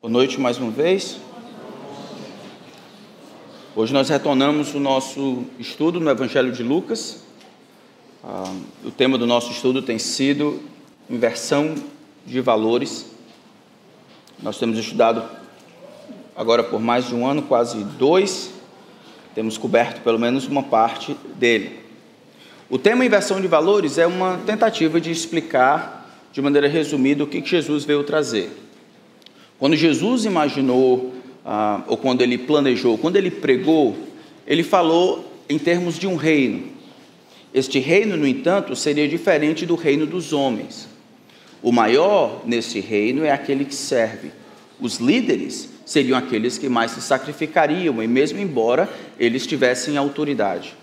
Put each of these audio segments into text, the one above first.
Boa noite mais uma vez. Hoje nós retornamos o nosso estudo no Evangelho de Lucas. Ah, o tema do nosso estudo tem sido inversão de valores. Nós temos estudado agora por mais de um ano, quase dois, temos coberto pelo menos uma parte dele. O tema inversão de valores é uma tentativa de explicar de maneira resumida o que Jesus veio trazer. Quando Jesus imaginou, ah, ou quando ele planejou, quando ele pregou, ele falou em termos de um reino. Este reino, no entanto, seria diferente do reino dos homens. O maior nesse reino é aquele que serve. Os líderes seriam aqueles que mais se sacrificariam, e mesmo embora eles tivessem autoridade.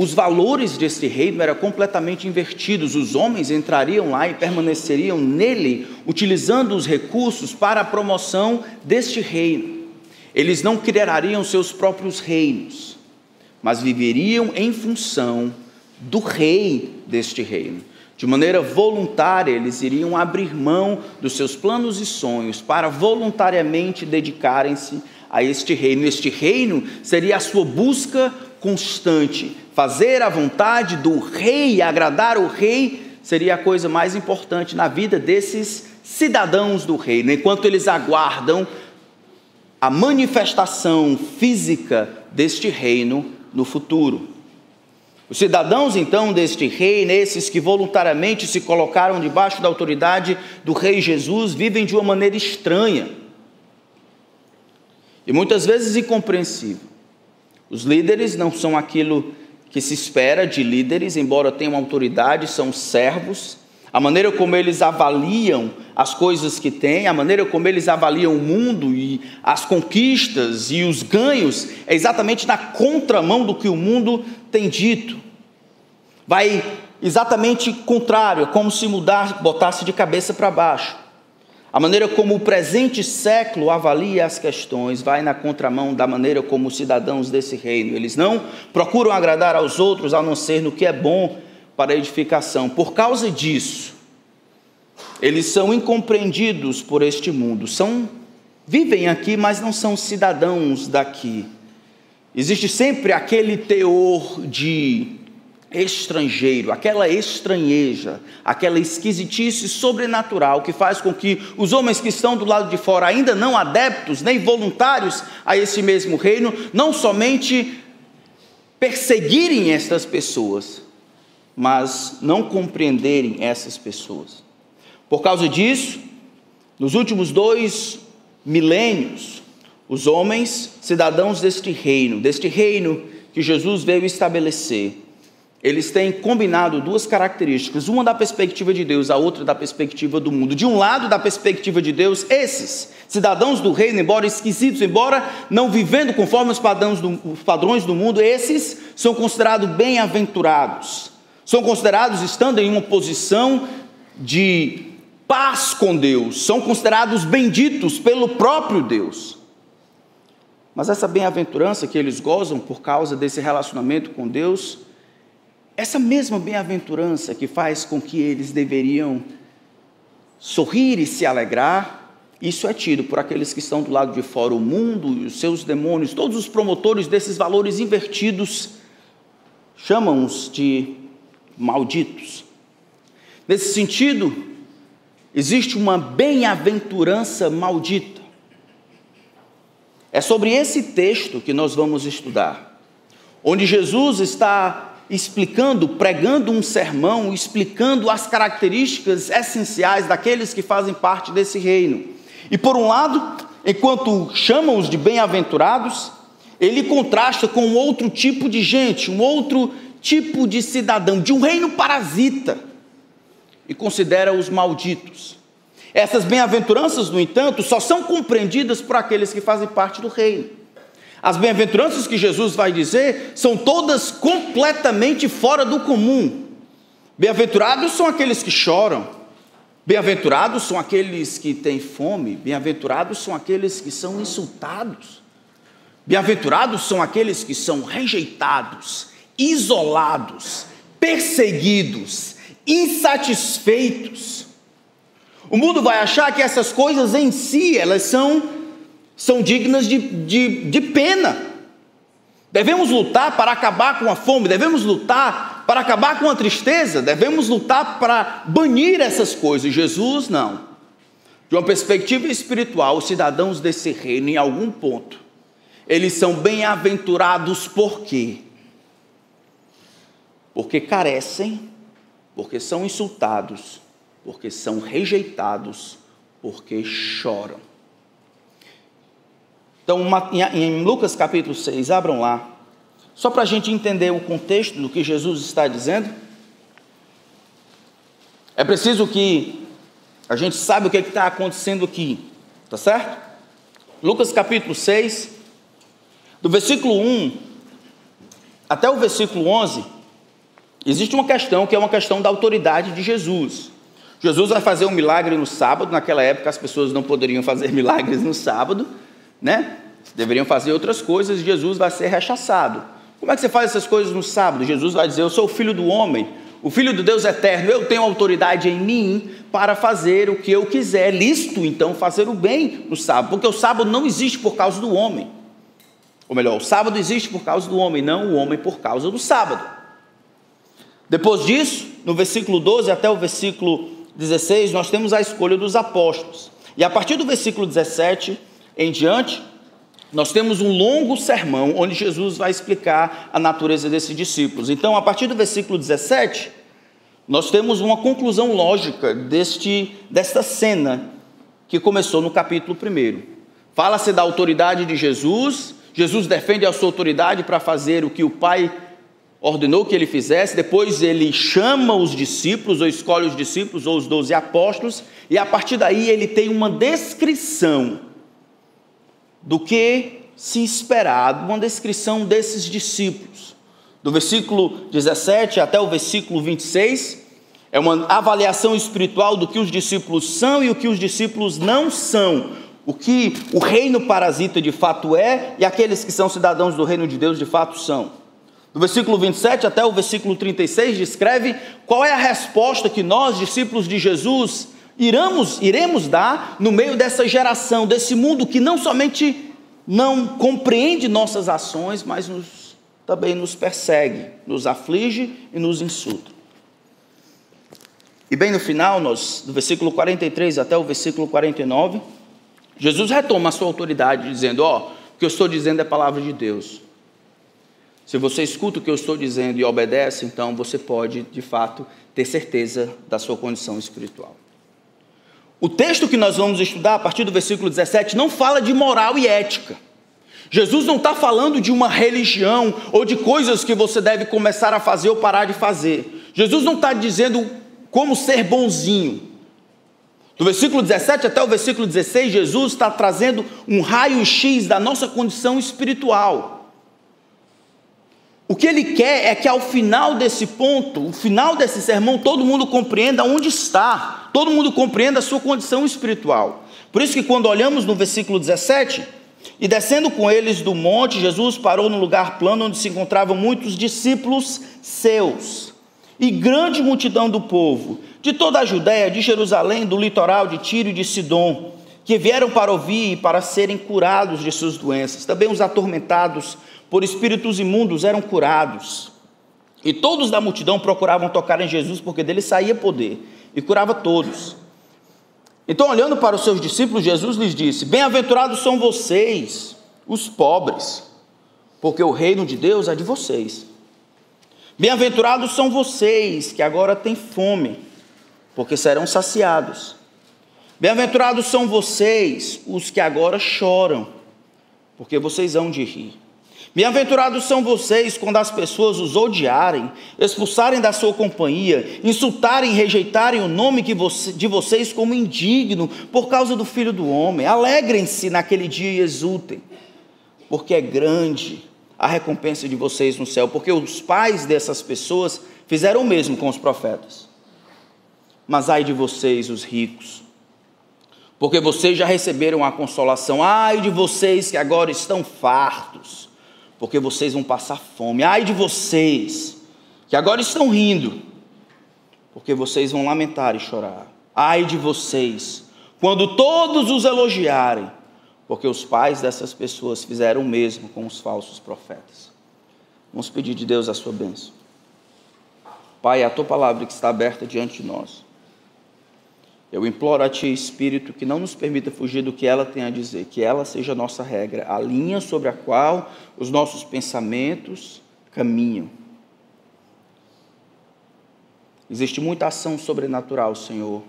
Os valores deste reino eram completamente invertidos. Os homens entrariam lá e permaneceriam nele, utilizando os recursos para a promoção deste reino. Eles não criariam seus próprios reinos, mas viveriam em função do rei deste reino. De maneira voluntária, eles iriam abrir mão dos seus planos e sonhos para voluntariamente dedicarem-se a este reino. Este reino seria a sua busca constante. Fazer a vontade do rei, agradar o rei, seria a coisa mais importante na vida desses cidadãos do reino, enquanto eles aguardam a manifestação física deste reino no futuro. Os cidadãos então deste reino, esses que voluntariamente se colocaram debaixo da autoridade do rei Jesus, vivem de uma maneira estranha e muitas vezes incompreensível. Os líderes não são aquilo que se espera de líderes, embora tenham autoridade, são servos. A maneira como eles avaliam as coisas que têm, a maneira como eles avaliam o mundo e as conquistas e os ganhos, é exatamente na contramão do que o mundo tem dito. Vai exatamente contrário, é como se mudar, botasse de cabeça para baixo. A maneira como o presente século avalia as questões vai na contramão da maneira como os cidadãos desse reino. Eles não procuram agradar aos outros a não ser no que é bom para a edificação. Por causa disso, eles são incompreendidos por este mundo. São vivem aqui, mas não são cidadãos daqui. Existe sempre aquele teor de estrangeiro, aquela estranheja, aquela esquisitice sobrenatural que faz com que os homens que estão do lado de fora, ainda não adeptos nem voluntários a esse mesmo reino, não somente perseguirem estas pessoas, mas não compreenderem essas pessoas. Por causa disso, nos últimos dois milênios, os homens, cidadãos deste reino, deste reino que Jesus veio estabelecer, eles têm combinado duas características, uma da perspectiva de Deus, a outra da perspectiva do mundo. De um lado, da perspectiva de Deus, esses cidadãos do reino, embora esquisitos, embora não vivendo conforme os padrões do, os padrões do mundo, esses são considerados bem-aventurados. São considerados estando em uma posição de paz com Deus, são considerados benditos pelo próprio Deus. Mas essa bem-aventurança que eles gozam por causa desse relacionamento com Deus, essa mesma bem-aventurança que faz com que eles deveriam sorrir e se alegrar, isso é tido por aqueles que estão do lado de fora, o mundo e os seus demônios, todos os promotores desses valores invertidos, chamam-os de malditos. Nesse sentido, existe uma bem-aventurança maldita. É sobre esse texto que nós vamos estudar, onde Jesus está explicando, pregando um sermão, explicando as características essenciais daqueles que fazem parte desse reino. E por um lado, enquanto chamam-os de bem-aventurados, ele contrasta com outro tipo de gente, um outro tipo de cidadão, de um reino parasita, e considera os malditos. Essas bem-aventuranças, no entanto, só são compreendidas por aqueles que fazem parte do reino. As bem-aventuranças que Jesus vai dizer são todas completamente fora do comum. Bem-aventurados são aqueles que choram, bem-aventurados são aqueles que têm fome, bem-aventurados são aqueles que são insultados, bem-aventurados são aqueles que são rejeitados, isolados, perseguidos, insatisfeitos. O mundo vai achar que essas coisas em si, elas são, são dignas de, de, de pena. Devemos lutar para acabar com a fome, devemos lutar para acabar com a tristeza, devemos lutar para banir essas coisas. Jesus, não. De uma perspectiva espiritual, os cidadãos desse reino, em algum ponto, eles são bem-aventurados por quê? Porque carecem, porque são insultados, porque são rejeitados, porque choram. Então, em Lucas capítulo 6, abram lá, só para a gente entender o contexto do que Jesus está dizendo. É preciso que a gente saiba o que é está acontecendo aqui, tá certo? Lucas capítulo 6, do versículo 1 até o versículo 11, existe uma questão que é uma questão da autoridade de Jesus. Jesus vai fazer um milagre no sábado, naquela época as pessoas não poderiam fazer milagres no sábado, né? Deveriam fazer outras coisas, Jesus vai ser rechaçado. Como é que você faz essas coisas no sábado? Jesus vai dizer: Eu sou o filho do homem, o filho do Deus eterno, eu tenho autoridade em mim para fazer o que eu quiser. Listo, então, fazer o bem no sábado, porque o sábado não existe por causa do homem. Ou melhor, o sábado existe por causa do homem, não o homem por causa do sábado. Depois disso, no versículo 12 até o versículo 16, nós temos a escolha dos apóstolos. E a partir do versículo 17, em diante, nós temos um longo sermão onde Jesus vai explicar a natureza desses discípulos. Então, a partir do versículo 17, nós temos uma conclusão lógica deste, desta cena que começou no capítulo 1. Fala-se da autoridade de Jesus, Jesus defende a sua autoridade para fazer o que o Pai ordenou que ele fizesse, depois ele chama os discípulos, ou escolhe os discípulos, ou os doze apóstolos, e a partir daí ele tem uma descrição do que se esperava, uma descrição desses discípulos. Do versículo 17 até o versículo 26, é uma avaliação espiritual do que os discípulos são e o que os discípulos não são, o que o reino parasita de fato é e aqueles que são cidadãos do reino de Deus de fato são. Do versículo 27 até o versículo 36 descreve qual é a resposta que nós, discípulos de Jesus, iremos, iremos dar no meio dessa geração, desse mundo que não somente não compreende nossas ações, mas nos, também nos persegue, nos aflige e nos insulta. E bem no final, nós, do versículo 43 até o versículo 49, Jesus retoma a sua autoridade, dizendo: Ó, oh, o que eu estou dizendo é palavra de Deus. Se você escuta o que eu estou dizendo e obedece, então você pode, de fato, ter certeza da sua condição espiritual. O texto que nós vamos estudar, a partir do versículo 17, não fala de moral e ética. Jesus não está falando de uma religião ou de coisas que você deve começar a fazer ou parar de fazer. Jesus não está dizendo como ser bonzinho. Do versículo 17 até o versículo 16, Jesus está trazendo um raio-x da nossa condição espiritual. O que ele quer é que ao final desse ponto, o final desse sermão, todo mundo compreenda onde está, todo mundo compreenda a sua condição espiritual. Por isso que quando olhamos no versículo 17, e descendo com eles do monte, Jesus parou no lugar plano onde se encontravam muitos discípulos seus e grande multidão do povo, de toda a Judéia, de Jerusalém, do litoral de Tiro e de Sidom, que vieram para ouvir e para serem curados de suas doenças. Também os atormentados por espíritos imundos eram curados. E todos da multidão procuravam tocar em Jesus, porque dele saía poder, e curava todos. Então, olhando para os seus discípulos, Jesus lhes disse: Bem-aventurados são vocês, os pobres, porque o reino de Deus é de vocês. Bem-aventurados são vocês que agora têm fome, porque serão saciados. Bem-aventurados são vocês, os que agora choram, porque vocês hão de rir. Bem-aventurados são vocês quando as pessoas os odiarem, expulsarem da sua companhia, insultarem rejeitarem o nome de vocês como indigno por causa do Filho do Homem. Alegrem-se naquele dia e exultem, porque é grande a recompensa de vocês no céu, porque os pais dessas pessoas fizeram o mesmo com os profetas. Mas ai de vocês, os ricos, porque vocês já receberam a consolação. Ai de vocês que agora estão fartos porque vocês vão passar fome. Ai de vocês, que agora estão rindo, porque vocês vão lamentar e chorar. Ai de vocês, quando todos os elogiarem, porque os pais dessas pessoas fizeram o mesmo com os falsos profetas. Vamos pedir de Deus a sua bênção. Pai, a tua palavra que está aberta diante de nós. Eu imploro a Ti, Espírito, que não nos permita fugir do que ela tem a dizer, que ela seja a nossa regra, a linha sobre a qual os nossos pensamentos caminham. Existe muita ação sobrenatural, Senhor.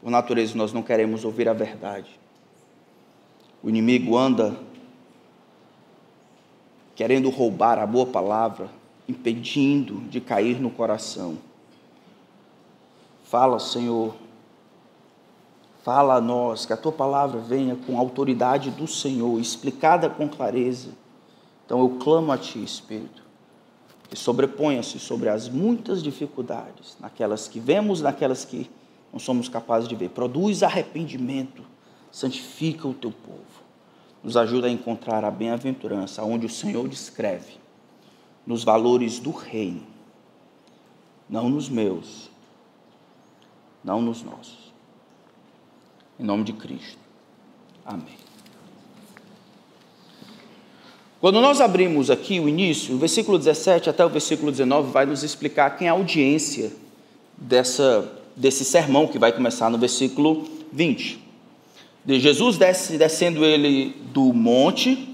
Por natureza, nós não queremos ouvir a verdade. O inimigo anda querendo roubar a boa palavra, impedindo de cair no coração. Fala, Senhor. Fala a nós, que a tua palavra venha com a autoridade do Senhor, explicada com clareza. Então eu clamo a ti, Espírito, que sobreponha-se sobre as muitas dificuldades, naquelas que vemos, naquelas que não somos capazes de ver. Produz arrependimento, santifica o teu povo. Nos ajuda a encontrar a bem-aventurança, onde o Senhor descreve, nos valores do reino, não nos meus, não nos nossos. Em nome de Cristo. Amém. Quando nós abrimos aqui o início, o versículo 17 até o versículo 19 vai nos explicar quem é a audiência dessa, desse sermão que vai começar no versículo 20. De Jesus desce, descendo ele do monte,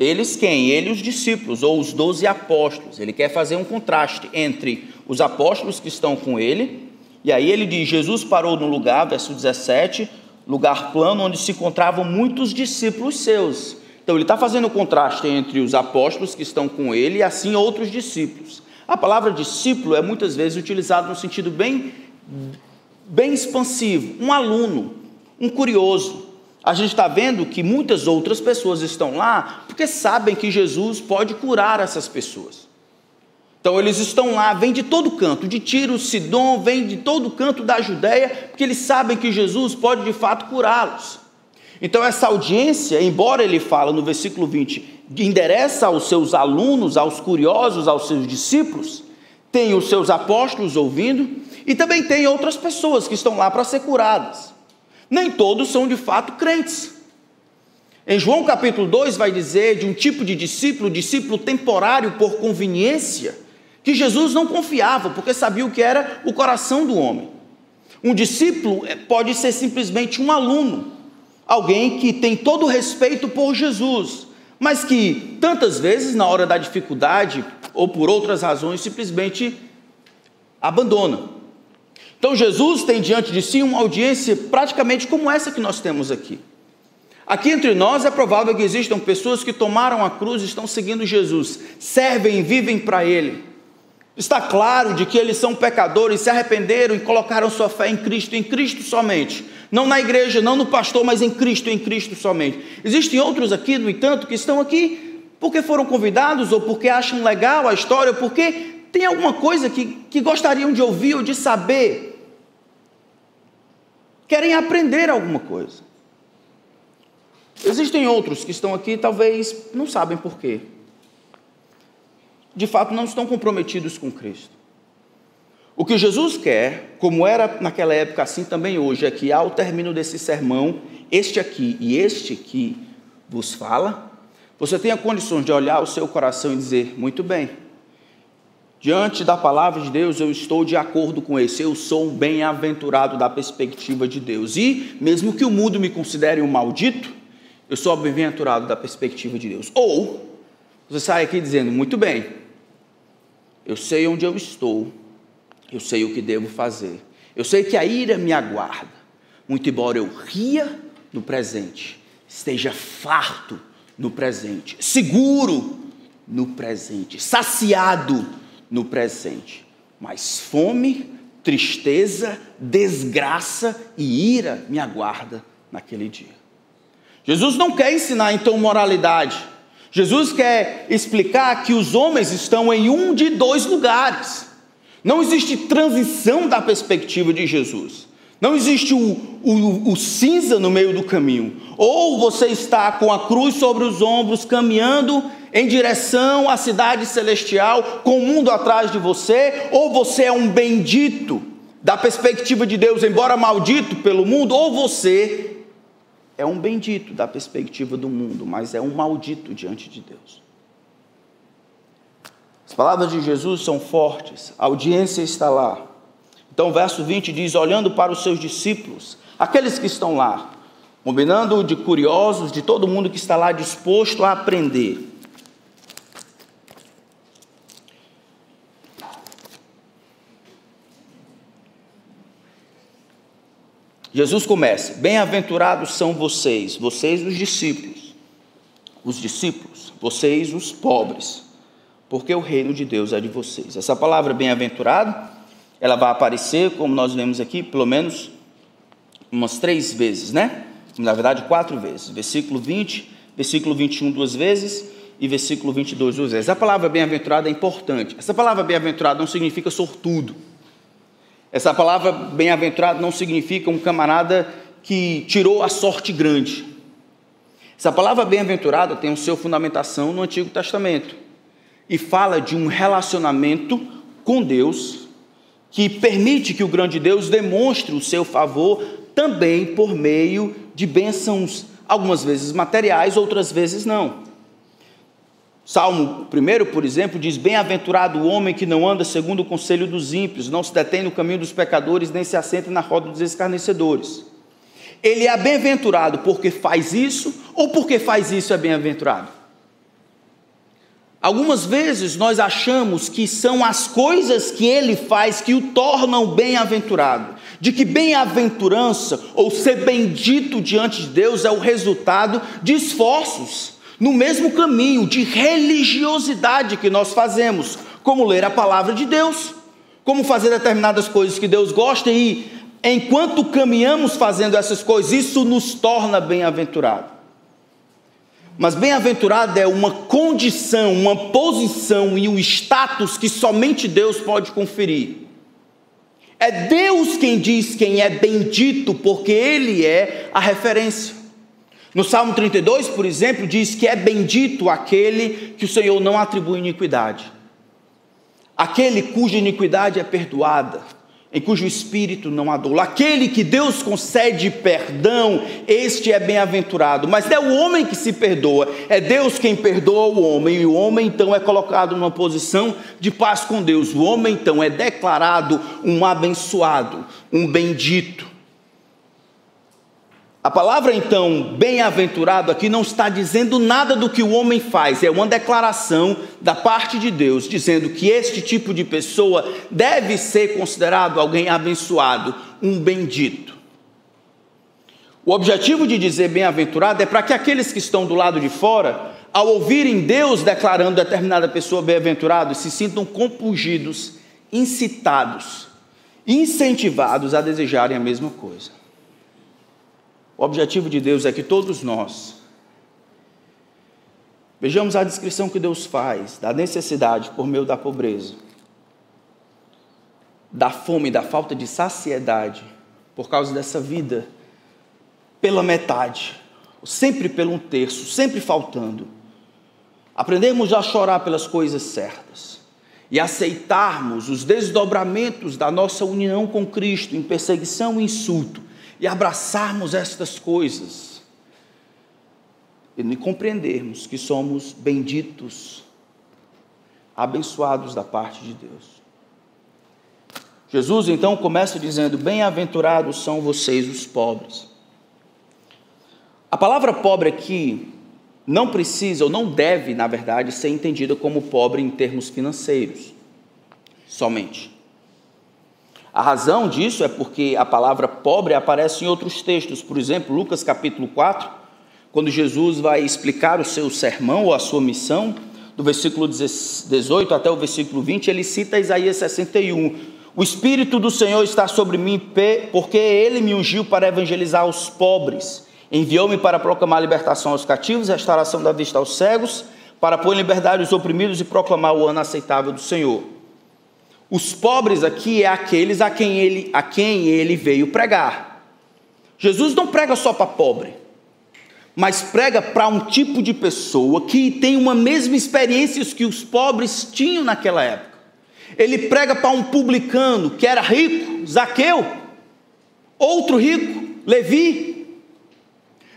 eles quem? Ele os discípulos, ou os doze apóstolos. Ele quer fazer um contraste entre os apóstolos que estão com ele e aí ele diz: Jesus parou no lugar, verso 17, lugar plano onde se encontravam muitos discípulos seus. Então ele está fazendo o contraste entre os apóstolos que estão com ele e assim outros discípulos. A palavra discípulo é muitas vezes utilizada no sentido bem, bem expansivo, um aluno, um curioso. A gente está vendo que muitas outras pessoas estão lá porque sabem que Jesus pode curar essas pessoas. Então eles estão lá, vêm de todo canto, de Tiro, Sidom, vêm de todo canto da Judéia, porque eles sabem que Jesus pode de fato curá-los. Então essa audiência, embora ele fala no versículo 20, endereça aos seus alunos, aos curiosos, aos seus discípulos, tem os seus apóstolos ouvindo e também tem outras pessoas que estão lá para ser curadas. Nem todos são de fato crentes. Em João capítulo 2 vai dizer de um tipo de discípulo, discípulo temporário por conveniência, que Jesus não confiava, porque sabia o que era o coração do homem. Um discípulo é, pode ser simplesmente um aluno, alguém que tem todo o respeito por Jesus, mas que tantas vezes, na hora da dificuldade ou por outras razões, simplesmente abandona. Então Jesus tem diante de si uma audiência praticamente como essa que nós temos aqui. Aqui entre nós é provável que existam pessoas que tomaram a cruz e estão seguindo Jesus, servem e vivem para Ele Está claro de que eles são pecadores, se arrependeram e colocaram sua fé em Cristo, em Cristo somente. Não na igreja, não no pastor, mas em Cristo, em Cristo somente. Existem outros aqui, no entanto, que estão aqui porque foram convidados, ou porque acham legal a história, ou porque tem alguma coisa que, que gostariam de ouvir ou de saber. Querem aprender alguma coisa. Existem outros que estão aqui, talvez não sabem porquê de fato não estão comprometidos com Cristo. O que Jesus quer, como era naquela época, assim também hoje, é que ao término desse sermão, este aqui e este que vos fala, você tenha condições de olhar o seu coração e dizer: muito bem, diante da palavra de Deus, eu estou de acordo com esse, eu sou um bem-aventurado da perspectiva de Deus. E, mesmo que o mundo me considere um maldito, eu sou bem-aventurado da perspectiva de Deus. Ou, você sai aqui dizendo: muito bem, eu sei onde eu estou, eu sei o que devo fazer, eu sei que a ira me aguarda, muito embora eu ria no presente, esteja farto no presente, seguro no presente, saciado no presente, mas fome, tristeza, desgraça e ira me aguarda naquele dia. Jesus não quer ensinar então moralidade. Jesus quer explicar que os homens estão em um de dois lugares. Não existe transição da perspectiva de Jesus. Não existe o, o, o, cinza no meio do caminho. Ou você está com a cruz sobre os ombros, caminhando em direção à cidade celestial, com o mundo atrás de você, ou você é um bendito da perspectiva de Deus, embora maldito pelo mundo, ou você é um bendito da perspectiva do mundo, mas é um maldito diante de Deus. As palavras de Jesus são fortes, a audiência está lá. Então, o verso 20 diz: olhando para os seus discípulos, aqueles que estão lá, combinando de curiosos, de todo mundo que está lá disposto a aprender. Jesus começa: Bem-aventurados são vocês, vocês os discípulos, os discípulos, vocês os pobres, porque o reino de Deus é de vocês. Essa palavra bem-aventurado, ela vai aparecer, como nós vemos aqui, pelo menos umas três vezes, né? Na verdade, quatro vezes. Versículo 20, versículo 21 duas vezes e versículo 22 duas vezes. A palavra bem-aventurado é importante. Essa palavra bem-aventurado não significa sortudo. Essa palavra bem-aventurado não significa um camarada que tirou a sorte grande. Essa palavra bem-aventurado tem o seu fundamentação no Antigo Testamento e fala de um relacionamento com Deus que permite que o grande Deus demonstre o seu favor também por meio de bênçãos, algumas vezes materiais, outras vezes não. Salmo 1, por exemplo, diz: Bem-aventurado o homem que não anda segundo o conselho dos ímpios, não se detém no caminho dos pecadores, nem se assenta na roda dos escarnecedores. Ele é bem-aventurado porque faz isso, ou porque faz isso é bem-aventurado? Algumas vezes nós achamos que são as coisas que ele faz que o tornam bem-aventurado, de que bem-aventurança ou ser bendito diante de Deus é o resultado de esforços no mesmo caminho de religiosidade que nós fazemos, como ler a palavra de Deus, como fazer determinadas coisas que Deus gosta e enquanto caminhamos fazendo essas coisas, isso nos torna bem-aventurado. Mas bem-aventurado é uma condição, uma posição e um status que somente Deus pode conferir. É Deus quem diz quem é bendito, porque Ele é a referência. No Salmo 32, por exemplo, diz que é bendito aquele que o Senhor não atribui iniquidade, aquele cuja iniquidade é perdoada, em cujo espírito não há dor, aquele que Deus concede perdão, este é bem-aventurado, mas é o homem que se perdoa, é Deus quem perdoa o homem, e o homem então é colocado numa posição de paz com Deus, o homem então é declarado um abençoado, um bendito. A palavra então, bem-aventurado, aqui não está dizendo nada do que o homem faz, é uma declaração da parte de Deus, dizendo que este tipo de pessoa deve ser considerado alguém abençoado, um bendito. O objetivo de dizer bem-aventurado é para que aqueles que estão do lado de fora, ao ouvirem Deus declarando determinada pessoa bem-aventurado, se sintam compungidos, incitados, incentivados a desejarem a mesma coisa. O objetivo de Deus é que todos nós vejamos a descrição que Deus faz da necessidade por meio da pobreza, da fome, da falta de saciedade, por causa dessa vida pela metade, sempre pelo um terço, sempre faltando. Aprendemos a chorar pelas coisas certas e aceitarmos os desdobramentos da nossa união com Cristo em perseguição e insulto e abraçarmos estas coisas e compreendermos que somos benditos, abençoados da parte de Deus. Jesus então começa dizendo: Bem-aventurados são vocês os pobres. A palavra pobre aqui não precisa ou não deve, na verdade, ser entendida como pobre em termos financeiros somente. A razão disso é porque a palavra pobre aparece em outros textos, por exemplo, Lucas capítulo 4, quando Jesus vai explicar o seu sermão ou a sua missão, do versículo 18 até o versículo 20, ele cita Isaías 61. O Espírito do Senhor está sobre mim, porque ele me ungiu para evangelizar os pobres, enviou-me para proclamar libertação aos cativos, restauração da vista aos cegos, para pôr em liberdade os oprimidos e proclamar o ano aceitável do Senhor. Os pobres aqui é aqueles a quem ele, a quem ele veio pregar. Jesus não prega só para pobre. mas prega para um tipo de pessoa que tem uma mesma experiência que os pobres tinham naquela época. Ele prega para um publicano que era rico, Zaqueu, outro rico, Levi.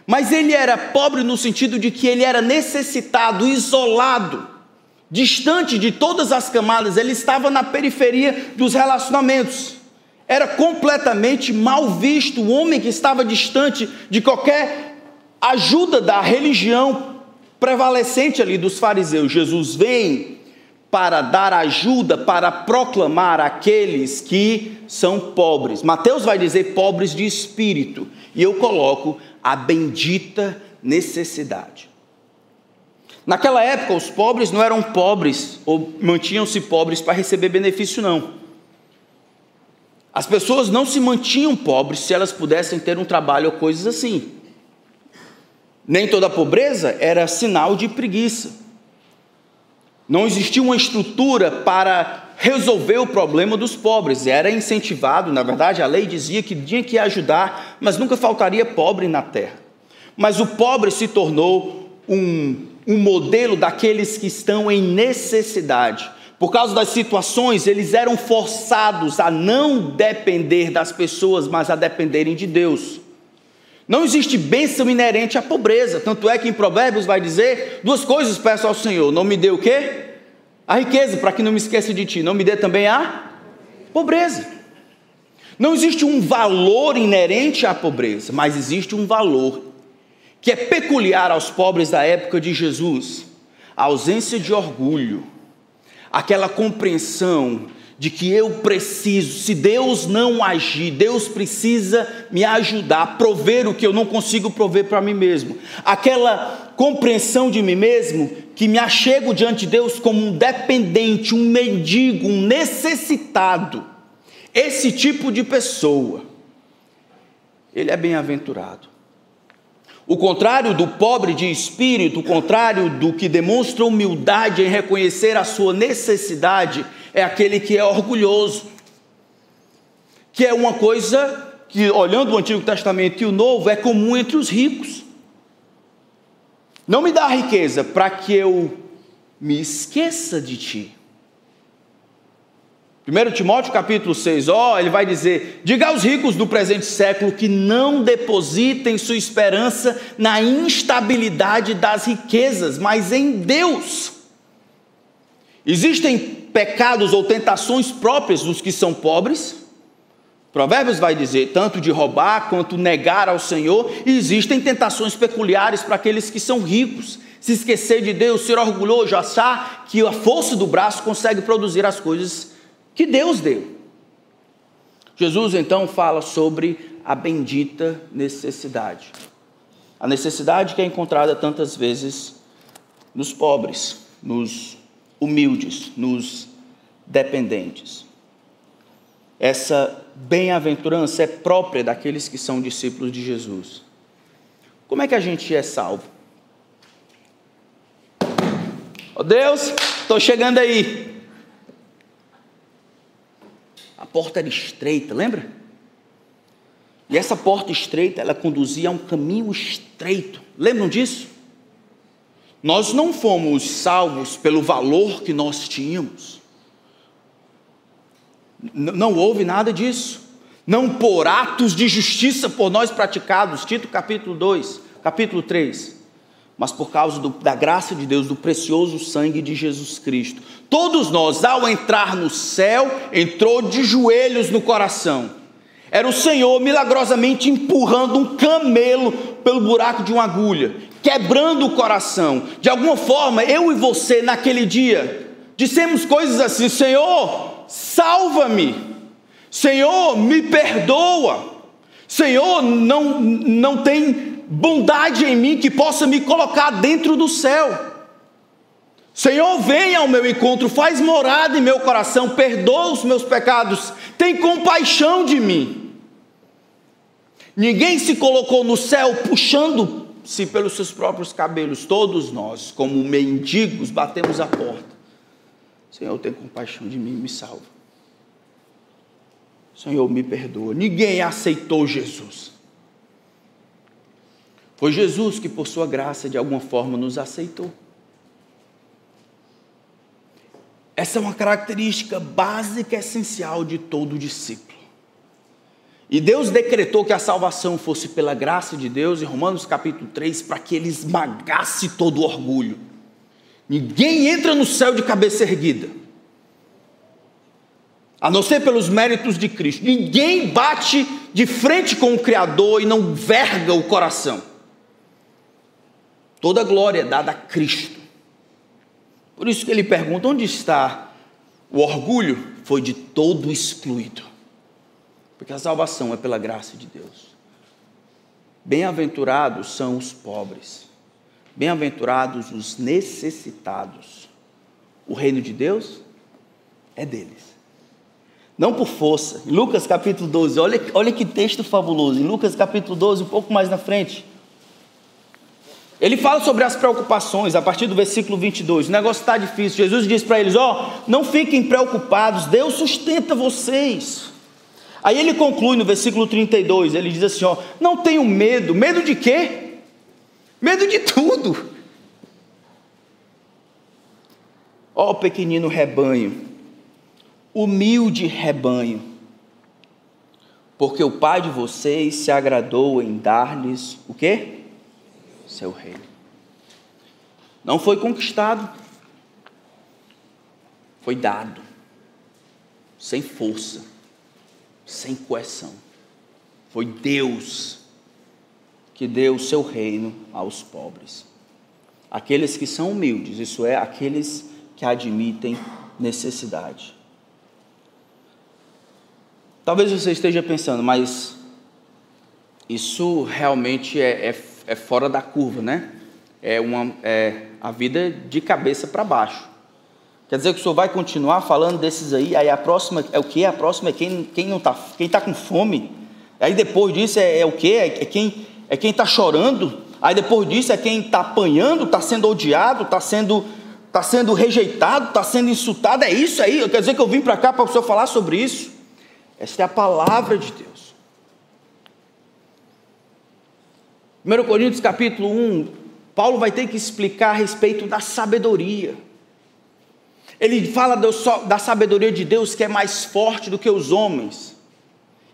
Mas ele era pobre no sentido de que ele era necessitado, isolado, distante de todas as camadas, ele estava na periferia dos relacionamentos. Era completamente mal visto o homem que estava distante de qualquer ajuda da religião prevalecente ali dos fariseus. Jesus vem para dar ajuda, para proclamar aqueles que são pobres. Mateus vai dizer pobres de espírito, e eu coloco a bendita necessidade. Naquela época, os pobres não eram pobres ou mantinham-se pobres para receber benefício, não. As pessoas não se mantinham pobres se elas pudessem ter um trabalho ou coisas assim. Nem toda pobreza era sinal de preguiça. Não existia uma estrutura para resolver o problema dos pobres. Era incentivado, na verdade, a lei dizia que tinha que ajudar, mas nunca faltaria pobre na terra. Mas o pobre se tornou um, um modelo daqueles que estão em necessidade. Por causa das situações, eles eram forçados a não depender das pessoas, mas a dependerem de Deus. Não existe bênção inerente à pobreza. Tanto é que em Provérbios vai dizer duas coisas peço ao Senhor: não me dê o quê? A riqueza, para que não me esqueça de ti. Não me dê também a pobreza. Não existe um valor inerente à pobreza, mas existe um valor que é peculiar aos pobres da época de Jesus: a ausência de orgulho, aquela compreensão de que eu preciso, se Deus não agir, Deus precisa me ajudar a prover o que eu não consigo prover para mim mesmo. Aquela compreensão de mim mesmo que me achego diante de Deus como um dependente, um mendigo, um necessitado. Esse tipo de pessoa, ele é bem-aventurado. O contrário do pobre de espírito, o contrário do que demonstra humildade em reconhecer a sua necessidade, é aquele que é orgulhoso, que é uma coisa que, olhando o Antigo Testamento e o Novo, é comum entre os ricos. Não me dá riqueza para que eu me esqueça de ti. 1 Timóteo capítulo 6, ó, ele vai dizer: diga aos ricos do presente século que não depositem sua esperança na instabilidade das riquezas, mas em Deus. Existem pecados ou tentações próprias dos que são pobres. Provérbios vai dizer tanto de roubar quanto negar ao Senhor, e existem tentações peculiares para aqueles que são ricos. Se esquecer de Deus, ser orgulhoso, achar que a força do braço consegue produzir as coisas que Deus deu. Jesus então fala sobre a bendita necessidade. A necessidade que é encontrada tantas vezes nos pobres, nos humildes, nos dependentes. Essa bem-aventurança é própria daqueles que são discípulos de Jesus. Como é que a gente é salvo? Oh Deus, estou chegando aí. A porta era estreita, lembra? E essa porta estreita, ela conduzia a um caminho estreito. Lembram disso? Nós não fomos salvos pelo valor que nós tínhamos. Não houve nada disso. Não por atos de justiça por nós praticados, Tito capítulo 2, capítulo 3, mas por causa do, da graça de Deus, do precioso sangue de Jesus Cristo. Todos nós, ao entrar no céu, entrou de joelhos no coração. Era o Senhor milagrosamente empurrando um camelo pelo buraco de uma agulha quebrando o coração. De alguma forma, eu e você naquele dia dissemos coisas assim: Senhor, salva-me. Senhor, me perdoa. Senhor, não, não tem bondade em mim que possa me colocar dentro do céu. Senhor, venha ao meu encontro, faz morada em meu coração, perdoa os meus pecados, tem compaixão de mim. Ninguém se colocou no céu puxando se pelos seus próprios cabelos todos nós, como mendigos, batemos a porta. Senhor, tem compaixão de mim, me salva. Senhor, me perdoa. Ninguém aceitou Jesus. Foi Jesus que, por sua graça, de alguma forma nos aceitou. Essa é uma característica básica, essencial de todo discípulo. E Deus decretou que a salvação fosse pela graça de Deus, em Romanos capítulo 3, para que ele esmagasse todo o orgulho. Ninguém entra no céu de cabeça erguida, a não ser pelos méritos de Cristo. Ninguém bate de frente com o Criador e não verga o coração. Toda glória é dada a Cristo. Por isso que ele pergunta: onde está o orgulho? Foi de todo excluído. Porque a salvação é pela graça de Deus. Bem-aventurados são os pobres, bem-aventurados os necessitados. O reino de Deus é deles. Não por força. Em Lucas capítulo 12, olha, olha que texto fabuloso. Em Lucas capítulo 12, um pouco mais na frente. Ele fala sobre as preocupações a partir do versículo 22. O negócio está difícil. Jesus diz para eles: Ó, oh, não fiquem preocupados, Deus sustenta vocês. Aí ele conclui no versículo 32, ele diz assim: ó, não tenham medo, medo de quê? Medo de tudo. Ó oh, pequenino rebanho, humilde rebanho, porque o Pai de vocês se agradou em dar-lhes o quê? Seu reino. Não foi conquistado, foi dado, sem força, sem coerção. Foi Deus que deu o seu reino aos pobres. Aqueles que são humildes, isso é, aqueles que admitem necessidade. Talvez você esteja pensando, mas isso realmente é, é é fora da curva, né? É, uma, é a vida de cabeça para baixo. Quer dizer que o senhor vai continuar falando desses aí, aí a próxima é o que? A próxima é quem, quem não está quem tá com fome. Aí depois disso é, é o que? É, é, quem é quem está chorando. Aí depois disso é quem está apanhando, está sendo odiado, está sendo está sendo rejeitado, está sendo insultado. É isso aí. Quer dizer que eu vim para cá para o senhor falar sobre isso. Esta é a palavra de Deus. 1 Coríntios capítulo 1, Paulo vai ter que explicar a respeito da sabedoria. Ele fala da sabedoria de Deus que é mais forte do que os homens.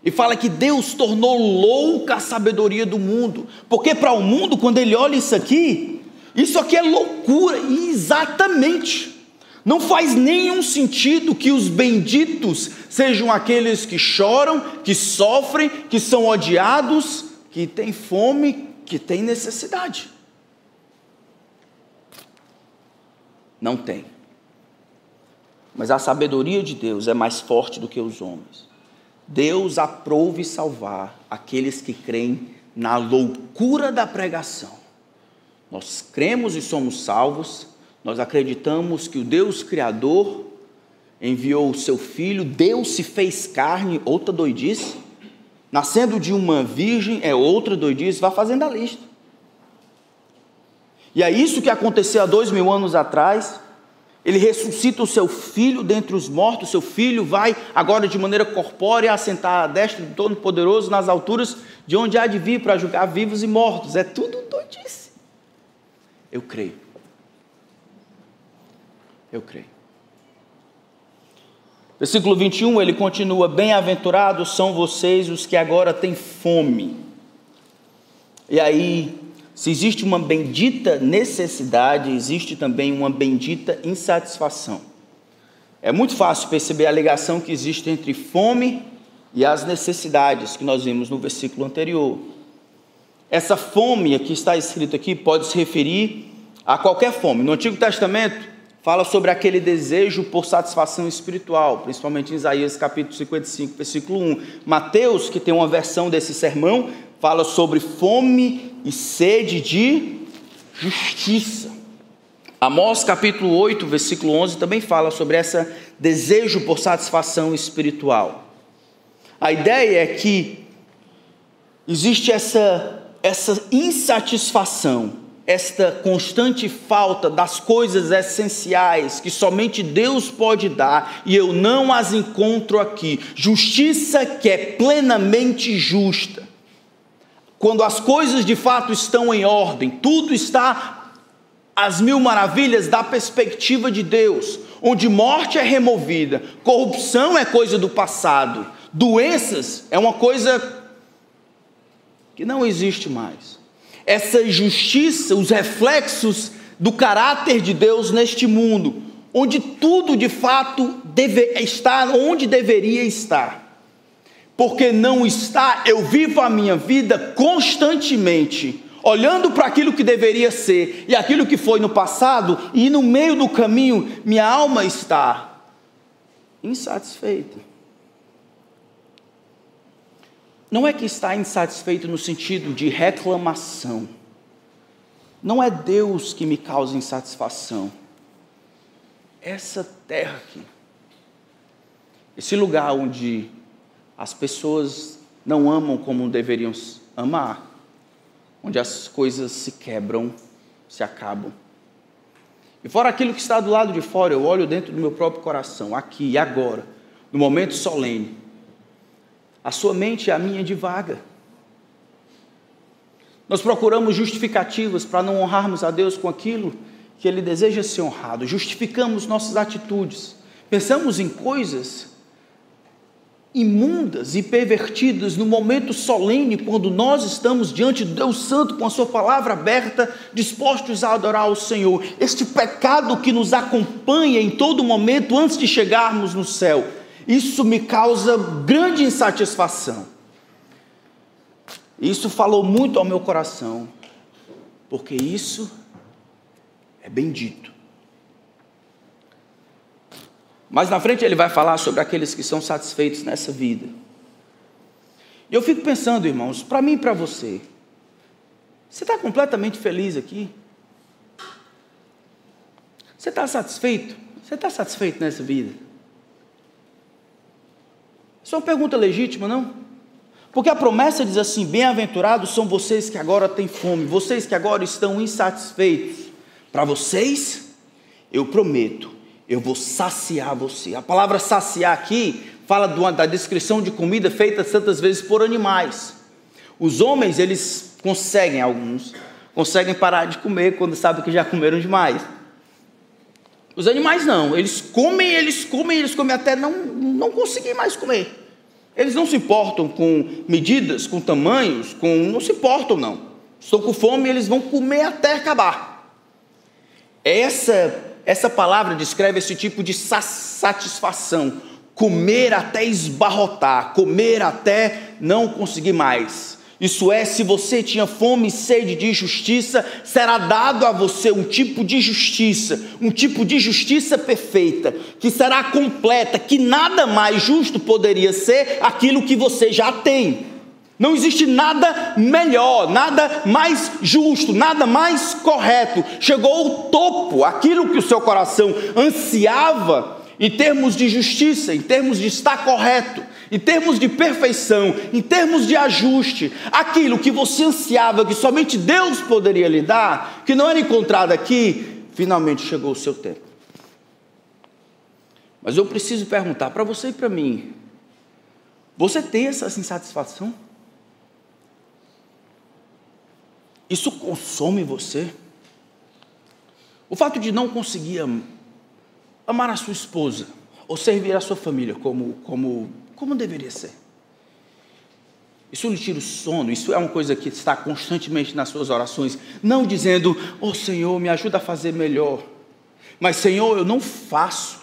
E fala que Deus tornou louca a sabedoria do mundo. Porque para o mundo, quando ele olha isso aqui, isso aqui é loucura. Exatamente. Não faz nenhum sentido que os benditos sejam aqueles que choram, que sofrem, que são odiados, que têm fome, que tem necessidade. Não tem. Mas a sabedoria de Deus é mais forte do que os homens. Deus aprove salvar aqueles que creem na loucura da pregação. Nós cremos e somos salvos, nós acreditamos que o Deus Criador enviou o seu Filho, Deus se fez carne, outra doidice Nascendo de uma virgem é outra doidice, vá fazendo a lista. E é isso que aconteceu há dois mil anos atrás. Ele ressuscita o seu filho dentre os mortos, seu filho vai agora de maneira corpórea assentar a destra do Todo-Poderoso nas alturas de onde há de vir para julgar vivos e mortos. É tudo doidice. Eu creio. Eu creio. Versículo 21, ele continua: Bem-aventurados são vocês os que agora têm fome. E aí, se existe uma bendita necessidade, existe também uma bendita insatisfação. É muito fácil perceber a ligação que existe entre fome e as necessidades que nós vimos no versículo anterior. Essa fome que está escrito aqui pode se referir a qualquer fome. No Antigo Testamento, fala sobre aquele desejo por satisfação espiritual, principalmente em Isaías capítulo 55, versículo 1. Mateus, que tem uma versão desse sermão, fala sobre fome e sede de justiça. Amós capítulo 8, versículo 11 também fala sobre esse desejo por satisfação espiritual. A ideia é que existe essa, essa insatisfação esta constante falta das coisas essenciais que somente Deus pode dar e eu não as encontro aqui. Justiça que é plenamente justa. quando as coisas de fato estão em ordem, tudo está às mil maravilhas da perspectiva de Deus, onde morte é removida, corrupção é coisa do passado, doenças é uma coisa que não existe mais. Essa justiça, os reflexos do caráter de Deus neste mundo, onde tudo de fato deve estar onde deveria estar porque não está, eu vivo a minha vida constantemente, olhando para aquilo que deveria ser e aquilo que foi no passado, e no meio do caminho minha alma está insatisfeita. Não é que está insatisfeito no sentido de reclamação. Não é Deus que me causa insatisfação. Essa terra aqui, esse lugar onde as pessoas não amam como deveriam amar, onde as coisas se quebram, se acabam. E fora aquilo que está do lado de fora, eu olho dentro do meu próprio coração, aqui e agora, no momento solene. A sua mente e a minha divaga. Nós procuramos justificativas para não honrarmos a Deus com aquilo que Ele deseja ser honrado. Justificamos nossas atitudes. Pensamos em coisas imundas e pervertidas no momento solene, quando nós estamos diante do Deus Santo com a Sua palavra aberta, dispostos a adorar o Senhor. Este pecado que nos acompanha em todo momento antes de chegarmos no céu, isso me causa grande insatisfação. Isso falou muito ao meu coração, porque isso é bendito. Mas na frente ele vai falar sobre aqueles que são satisfeitos nessa vida. E eu fico pensando, irmãos, para mim e para você, você está completamente feliz aqui? Você está satisfeito? Você está satisfeito nessa vida? Isso é uma pergunta legítima, não? Porque a promessa diz assim: bem-aventurados são vocês que agora têm fome, vocês que agora estão insatisfeitos. Para vocês, eu prometo eu vou saciar você. A palavra saciar aqui fala da descrição de comida feita tantas vezes por animais. Os homens, eles conseguem, alguns, conseguem parar de comer quando sabem que já comeram demais. Os animais não, eles comem, eles comem, eles comem até não, não conseguir mais comer. Eles não se importam com medidas, com tamanhos, com não se importam não. Estou com fome, eles vão comer até acabar. Essa essa palavra descreve esse tipo de satisfação, comer até esbarrotar, comer até não conseguir mais. Isso é, se você tinha fome e sede de justiça, será dado a você um tipo de justiça, um tipo de justiça perfeita, que será completa, que nada mais justo poderia ser aquilo que você já tem. Não existe nada melhor, nada mais justo, nada mais correto. Chegou ao topo, aquilo que o seu coração ansiava em termos de justiça, em termos de estar correto, em termos de perfeição, em termos de ajuste, aquilo que você ansiava, que somente Deus poderia lhe dar, que não era encontrado aqui, finalmente chegou o seu tempo. Mas eu preciso perguntar para você e para mim: você tem essa insatisfação? Isso consome você. O fato de não conseguir amar a sua esposa ou servir a sua família como, como, como deveria ser. Isso lhe tira o sono, isso é uma coisa que está constantemente nas suas orações, não dizendo, oh Senhor, me ajuda a fazer melhor, mas Senhor, eu não faço,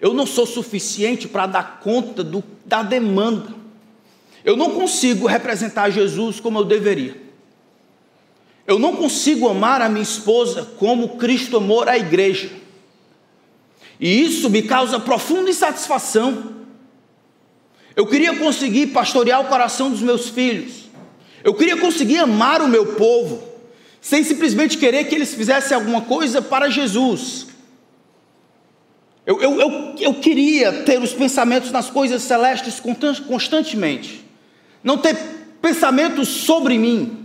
eu não sou suficiente para dar conta do, da demanda, eu não consigo representar Jesus como eu deveria. Eu não consigo amar a minha esposa como Cristo amou a igreja. E isso me causa profunda insatisfação. Eu queria conseguir pastorear o coração dos meus filhos. Eu queria conseguir amar o meu povo, sem simplesmente querer que eles fizessem alguma coisa para Jesus. Eu, eu, eu, eu queria ter os pensamentos nas coisas celestes constantemente, não ter pensamentos sobre mim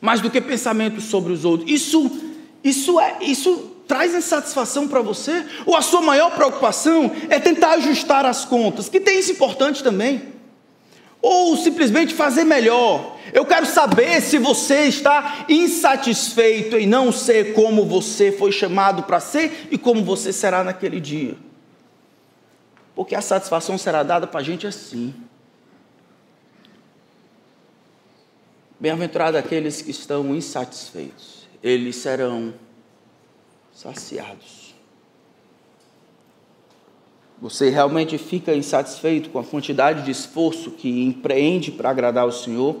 mais do que pensamentos sobre os outros. Isso, isso, é, isso traz insatisfação para você? Ou a sua maior preocupação é tentar ajustar as contas, que tem isso importante também? Ou simplesmente fazer melhor, Eu quero saber se você está insatisfeito em não ser como você foi chamado para ser e como você será naquele dia. Porque a satisfação será dada para a gente assim. Bem-aventurados aqueles que estão insatisfeitos, eles serão saciados. Você realmente fica insatisfeito com a quantidade de esforço que empreende para agradar o Senhor?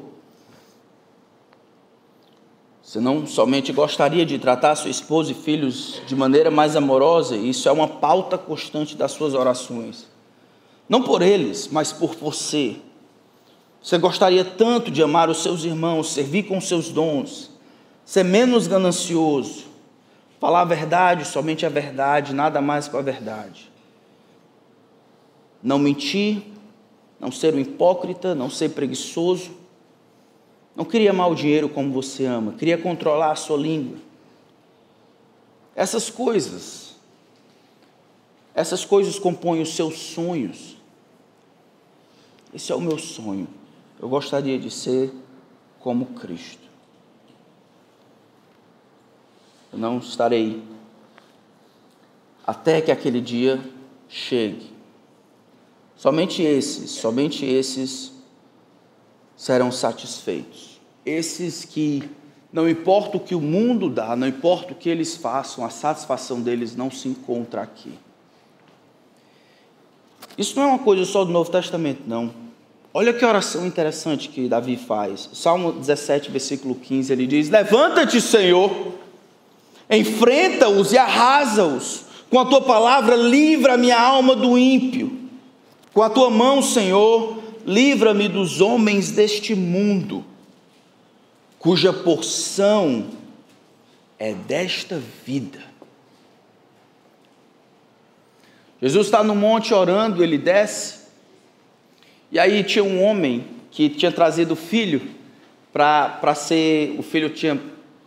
Você não somente gostaria de tratar sua esposa e filhos de maneira mais amorosa, isso é uma pauta constante das suas orações. Não por eles, mas por você. Você gostaria tanto de amar os seus irmãos, servir com seus dons, ser menos ganancioso, falar a verdade, somente a verdade, nada mais com a verdade não mentir, não ser um hipócrita, não ser preguiçoso. Não queria amar o dinheiro como você ama, queria controlar a sua língua. Essas coisas, essas coisas compõem os seus sonhos. Esse é o meu sonho. Eu gostaria de ser como Cristo. Eu não estarei até que aquele dia chegue. Somente esses, somente esses serão satisfeitos. Esses que, não importa o que o mundo dá, não importa o que eles façam, a satisfação deles não se encontra aqui. Isso não é uma coisa só do Novo Testamento, não. Olha que oração interessante que Davi faz. Salmo 17, versículo 15, ele diz: Levanta-te, Senhor, enfrenta-os e arrasa-os. Com a tua palavra, livra a minha alma do ímpio. Com a tua mão, Senhor, livra-me dos homens deste mundo, cuja porção é desta vida. Jesus está no monte orando, ele desce, e aí tinha um homem que tinha trazido o filho para ser. O filho tinha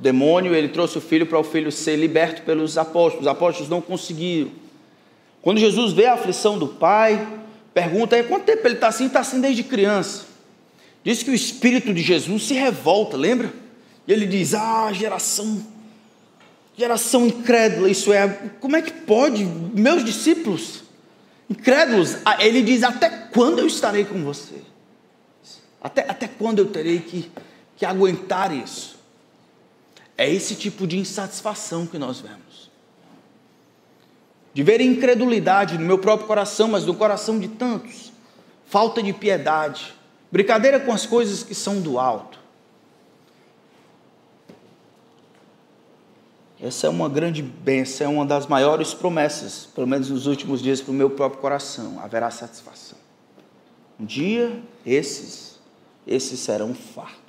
demônio, ele trouxe o filho para o filho ser liberto pelos apóstolos. Os apóstolos não conseguiram. Quando Jesus vê a aflição do pai, Pergunta quanto tempo ele está assim? Está assim desde criança. Diz que o Espírito de Jesus se revolta, lembra? E ele diz: Ah, geração, geração incrédula, isso é. Como é que pode? Meus discípulos, incrédulos, ele diz: Até quando eu estarei com você? Até, até quando eu terei que, que aguentar isso? É esse tipo de insatisfação que nós vemos de ver incredulidade no meu próprio coração, mas no coração de tantos, falta de piedade, brincadeira com as coisas que são do alto. Essa é uma grande bênção, é uma das maiores promessas, pelo menos nos últimos dias, para o meu próprio coração. Haverá satisfação. Um dia, esses, esses serão fartos.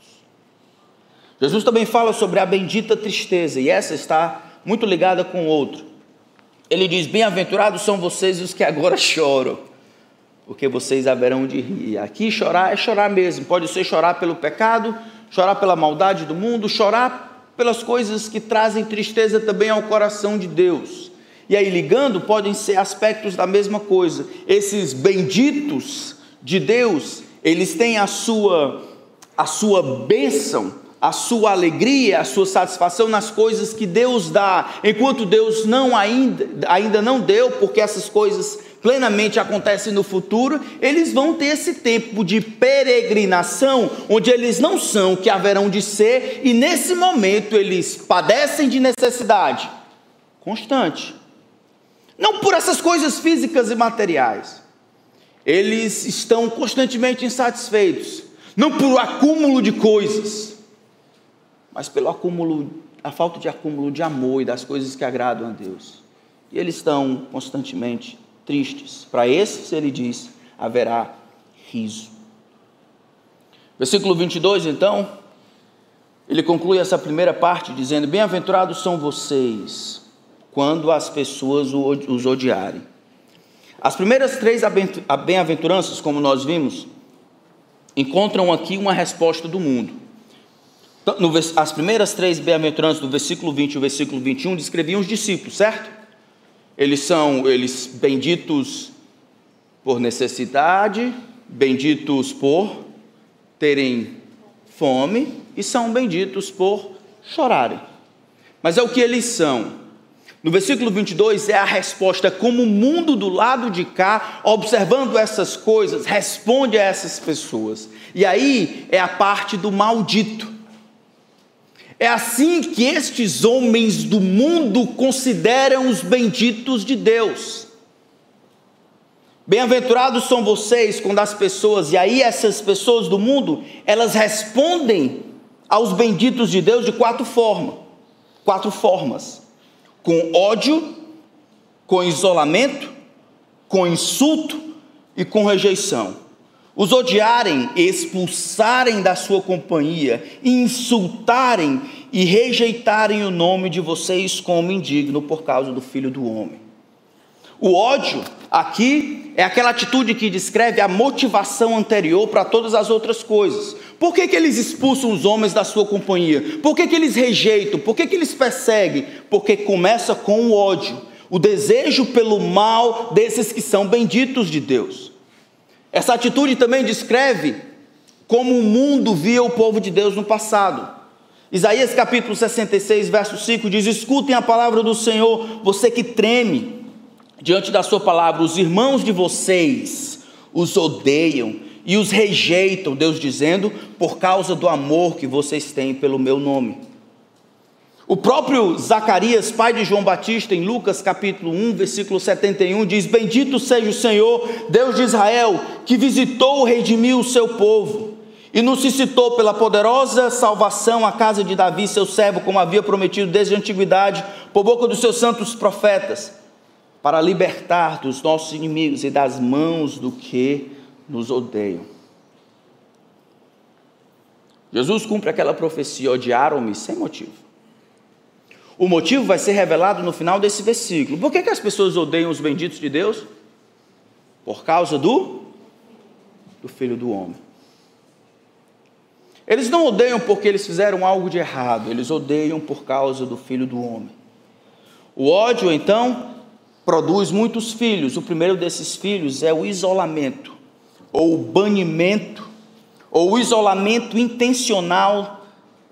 Jesus também fala sobre a bendita tristeza, e essa está muito ligada com o outro ele diz: Bem-aventurados são vocês os que agora choram, porque vocês haverão de rir. Aqui chorar é chorar mesmo, pode ser chorar pelo pecado, chorar pela maldade do mundo, chorar pelas coisas que trazem tristeza também ao coração de Deus. E aí, ligando, podem ser aspectos da mesma coisa. Esses benditos de Deus, eles têm a sua, a sua bênção a sua alegria, a sua satisfação nas coisas que Deus dá, enquanto Deus não ainda, ainda não deu, porque essas coisas plenamente acontecem no futuro, eles vão ter esse tempo de peregrinação, onde eles não são o que haverão de ser, e nesse momento eles padecem de necessidade constante. Não por essas coisas físicas e materiais. Eles estão constantemente insatisfeitos, não por acúmulo de coisas mas pelo acúmulo, a falta de acúmulo de amor e das coisas que agradam a Deus. E eles estão constantemente tristes. Para esses, ele diz, haverá riso. Versículo 22, então, ele conclui essa primeira parte dizendo: Bem-aventurados são vocês quando as pessoas os odiarem. As primeiras três bem-aventuranças, como nós vimos, encontram aqui uma resposta do mundo. Então, as primeiras três bem-aventuranças do versículo 20 e o versículo 21 descreviam os discípulos, certo? Eles são eles benditos por necessidade, benditos por terem fome e são benditos por chorarem. Mas é o que eles são. No versículo 22 é a resposta como o mundo do lado de cá, observando essas coisas, responde a essas pessoas. E aí é a parte do maldito. É assim que estes homens do mundo consideram os benditos de Deus. Bem-aventurados são vocês quando as pessoas, e aí essas pessoas do mundo, elas respondem aos benditos de Deus de quatro formas. Quatro formas com ódio, com isolamento, com insulto e com rejeição. Os odiarem, expulsarem da sua companhia, insultarem e rejeitarem o nome de vocês como indigno por causa do Filho do Homem. O ódio aqui é aquela atitude que descreve a motivação anterior para todas as outras coisas. Por que, que eles expulsam os homens da sua companhia? Por que, que eles rejeitam? Por que, que eles perseguem? Porque começa com o ódio, o desejo pelo mal desses que são benditos de Deus. Essa atitude também descreve como o mundo via o povo de Deus no passado. Isaías capítulo 66, verso 5 diz: Escutem a palavra do Senhor, você que treme diante da sua palavra, os irmãos de vocês os odeiam e os rejeitam, Deus dizendo, por causa do amor que vocês têm pelo meu nome. O próprio Zacarias, pai de João Batista, em Lucas capítulo 1, versículo 71, diz: Bendito seja o Senhor, Deus de Israel, que visitou e redimiu o seu povo, e nos suscitou pela poderosa salvação a casa de Davi, seu servo, como havia prometido desde a antiguidade, por boca dos seus santos profetas, para libertar dos nossos inimigos e das mãos do que nos odeiam. Jesus cumpre aquela profecia: odiaram-me sem motivo. O motivo vai ser revelado no final desse versículo. Por que, que as pessoas odeiam os benditos de Deus? Por causa do, do Filho do Homem. Eles não odeiam porque eles fizeram algo de errado, eles odeiam por causa do Filho do Homem. O ódio, então, produz muitos filhos. O primeiro desses filhos é o isolamento ou o banimento, ou o isolamento intencional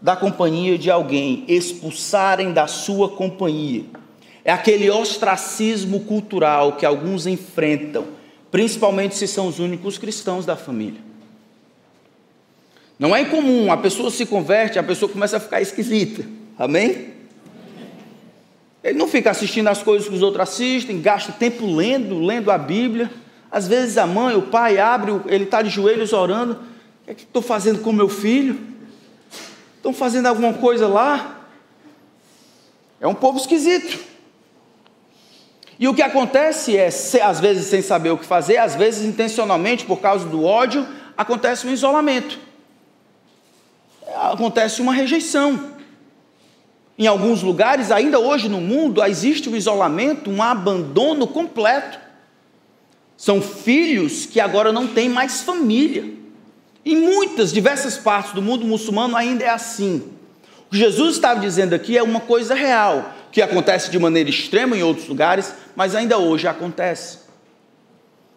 da companhia de alguém, expulsarem da sua companhia. É aquele ostracismo cultural que alguns enfrentam, principalmente se são os únicos cristãos da família. Não é incomum, a pessoa se converte, a pessoa começa a ficar esquisita. Amém? Ele não fica assistindo as coisas que os outros assistem, gasta tempo lendo, lendo a Bíblia. Às vezes a mãe, o pai abre, ele está de joelhos orando. O que é que estou fazendo com meu filho? Estão fazendo alguma coisa lá? É um povo esquisito. E o que acontece é, às vezes sem saber o que fazer, às vezes intencionalmente, por causa do ódio, acontece um isolamento. Acontece uma rejeição. Em alguns lugares, ainda hoje no mundo, existe um isolamento, um abandono completo. São filhos que agora não têm mais família. Em muitas, diversas partes do mundo muçulmano ainda é assim. O que Jesus estava dizendo aqui é uma coisa real, que acontece de maneira extrema em outros lugares, mas ainda hoje acontece.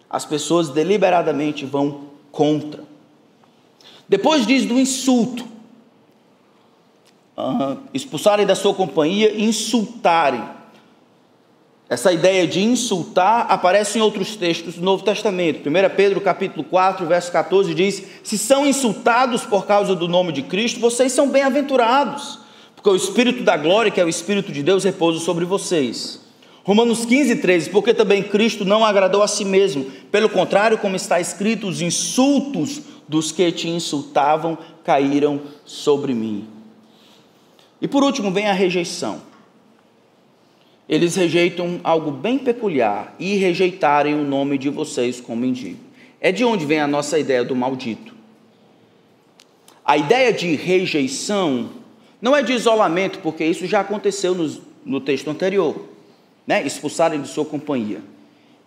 As pessoas deliberadamente vão contra. Depois diz do insulto. Uh, expulsarem da sua companhia, insultarem. Essa ideia de insultar aparece em outros textos do Novo Testamento. 1 Pedro capítulo 4, verso 14 diz: "Se são insultados por causa do nome de Cristo, vocês são bem-aventurados, porque o espírito da glória, que é o espírito de Deus, repousa sobre vocês." Romanos 15, 13, porque também Cristo não agradou a si mesmo, pelo contrário, como está escrito, os insultos dos que te insultavam caíram sobre mim. E por último vem a rejeição eles rejeitam algo bem peculiar e rejeitarem o nome de vocês como mendigo. É de onde vem a nossa ideia do maldito. A ideia de rejeição não é de isolamento, porque isso já aconteceu no, no texto anterior, né? expulsarem de sua companhia.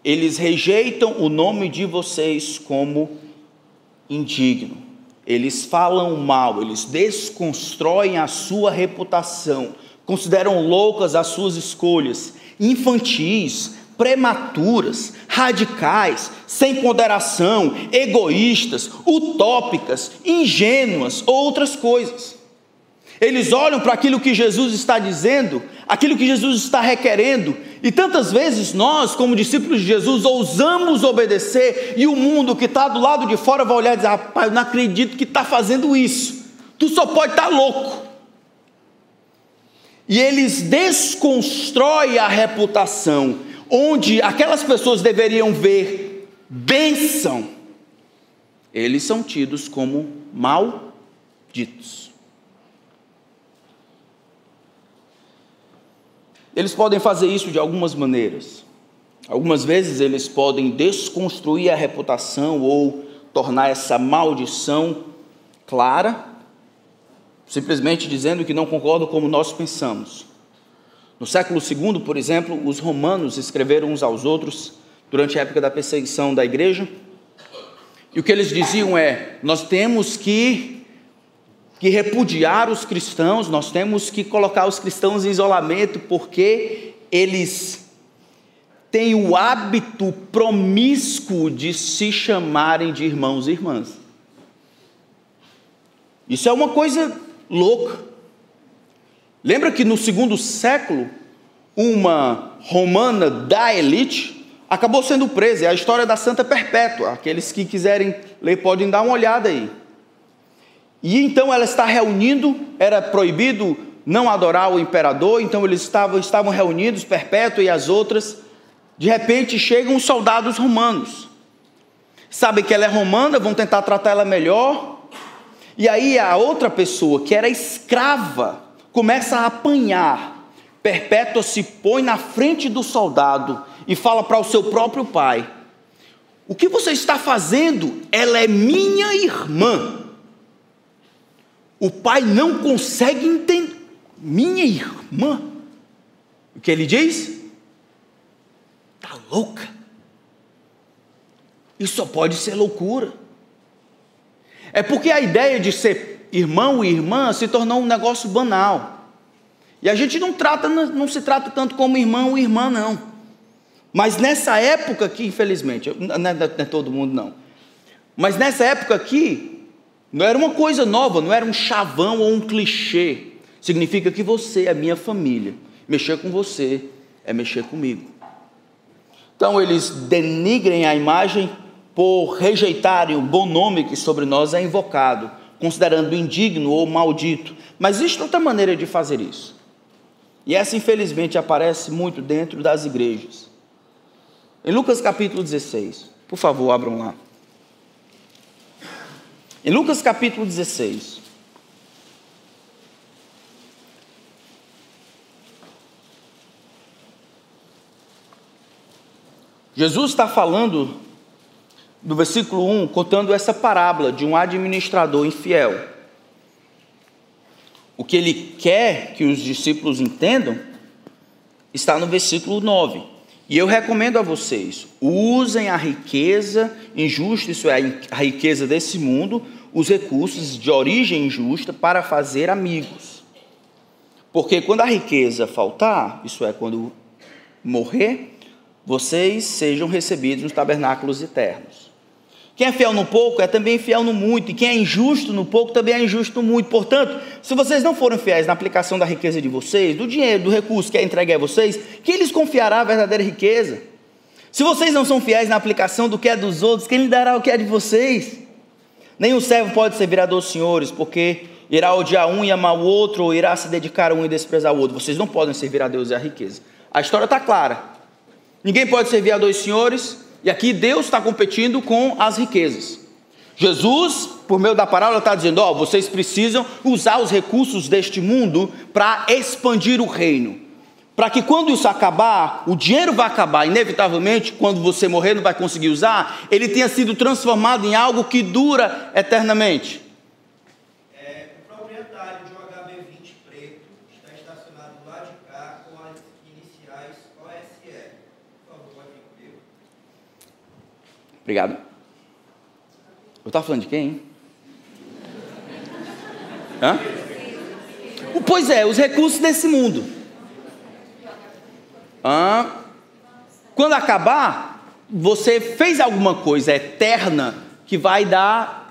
Eles rejeitam o nome de vocês como indigno. Eles falam mal, eles desconstroem a sua reputação consideram loucas as suas escolhas, infantis, prematuras, radicais, sem ponderação, egoístas, utópicas, ingênuas ou outras coisas. Eles olham para aquilo que Jesus está dizendo, aquilo que Jesus está requerendo, e tantas vezes nós, como discípulos de Jesus, ousamos obedecer, e o mundo que está do lado de fora vai olhar e dizer: rapaz, eu não acredito que está fazendo isso, tu só pode estar tá louco. E eles desconstroem a reputação, onde aquelas pessoas deveriam ver bênção, eles são tidos como malditos. Eles podem fazer isso de algumas maneiras. Algumas vezes eles podem desconstruir a reputação ou tornar essa maldição clara, simplesmente dizendo que não concordam como nós pensamos. No século II, por exemplo, os romanos escreveram uns aos outros durante a época da perseguição da igreja. E o que eles diziam é: nós temos que que repudiar os cristãos, nós temos que colocar os cristãos em isolamento, porque eles têm o hábito promíscuo de se chamarem de irmãos e irmãs. Isso é uma coisa louca. Lembra que no segundo século, uma romana da elite acabou sendo presa. É a história da Santa Perpétua. Aqueles que quiserem ler podem dar uma olhada aí. E então ela está reunindo, era proibido não adorar o imperador, então eles estavam, estavam reunidos, Perpétua e as outras. De repente chegam os soldados romanos. Sabem que ela é romana, vão tentar tratar ela melhor. E aí a outra pessoa, que era escrava, começa a apanhar. Perpétua se põe na frente do soldado e fala para o seu próprio pai: O que você está fazendo? Ela é minha irmã. O pai não consegue entender. Minha irmã. O que ele diz? Está louca. Isso só pode ser loucura. É porque a ideia de ser irmão e irmã se tornou um negócio banal. E a gente não trata, não se trata tanto como irmão e irmã, não. Mas nessa época aqui, infelizmente, não é, não é todo mundo não. Mas nessa época aqui, não era uma coisa nova, não era um chavão ou um clichê. Significa que você é minha família. Mexer com você é mexer comigo. Então eles denigrem a imagem por rejeitarem o bom nome que sobre nós é invocado, considerando indigno ou maldito. Mas existe outra maneira de fazer isso. E essa, infelizmente, aparece muito dentro das igrejas. Em Lucas capítulo 16, por favor, abram lá. Em Lucas capítulo 16. Jesus está falando do versículo 1, contando essa parábola de um administrador infiel. O que ele quer que os discípulos entendam está no versículo 9. E eu recomendo a vocês: usem a riqueza injusta, isso é, a riqueza desse mundo, os recursos de origem injusta para fazer amigos. Porque quando a riqueza faltar, isso é, quando morrer, vocês sejam recebidos nos tabernáculos eternos. Quem é fiel no pouco é também fiel no muito, e quem é injusto no pouco também é injusto no muito. Portanto, se vocês não forem fiéis na aplicação da riqueza de vocês, do dinheiro, do recurso que é entregue a vocês, quem lhes confiará a verdadeira riqueza? Se vocês não são fiéis na aplicação do que é dos outros, quem lhe dará o que é de vocês? O servo pode servir a dois senhores, porque irá odiar um e amar o outro, ou irá se dedicar a um e desprezar o outro. Vocês não podem servir a Deus e a riqueza. A história está clara. Ninguém pode servir a dois senhores, e aqui Deus está competindo com as riquezas. Jesus, por meio da parábola, está dizendo: Ó, oh, vocês precisam usar os recursos deste mundo para expandir o reino para que quando isso acabar, o dinheiro vai acabar, inevitavelmente, quando você morrer não vai conseguir usar, ele tenha sido transformado em algo que dura eternamente. É, o proprietário de um HB20 preto está estacionado do lado de cá com as iniciais OSE. Por favor, pode vir comigo. Obrigado. Eu estava falando de quem? Hã? Pois é, os recursos desse mundo. Quando acabar, você fez alguma coisa eterna que vai dar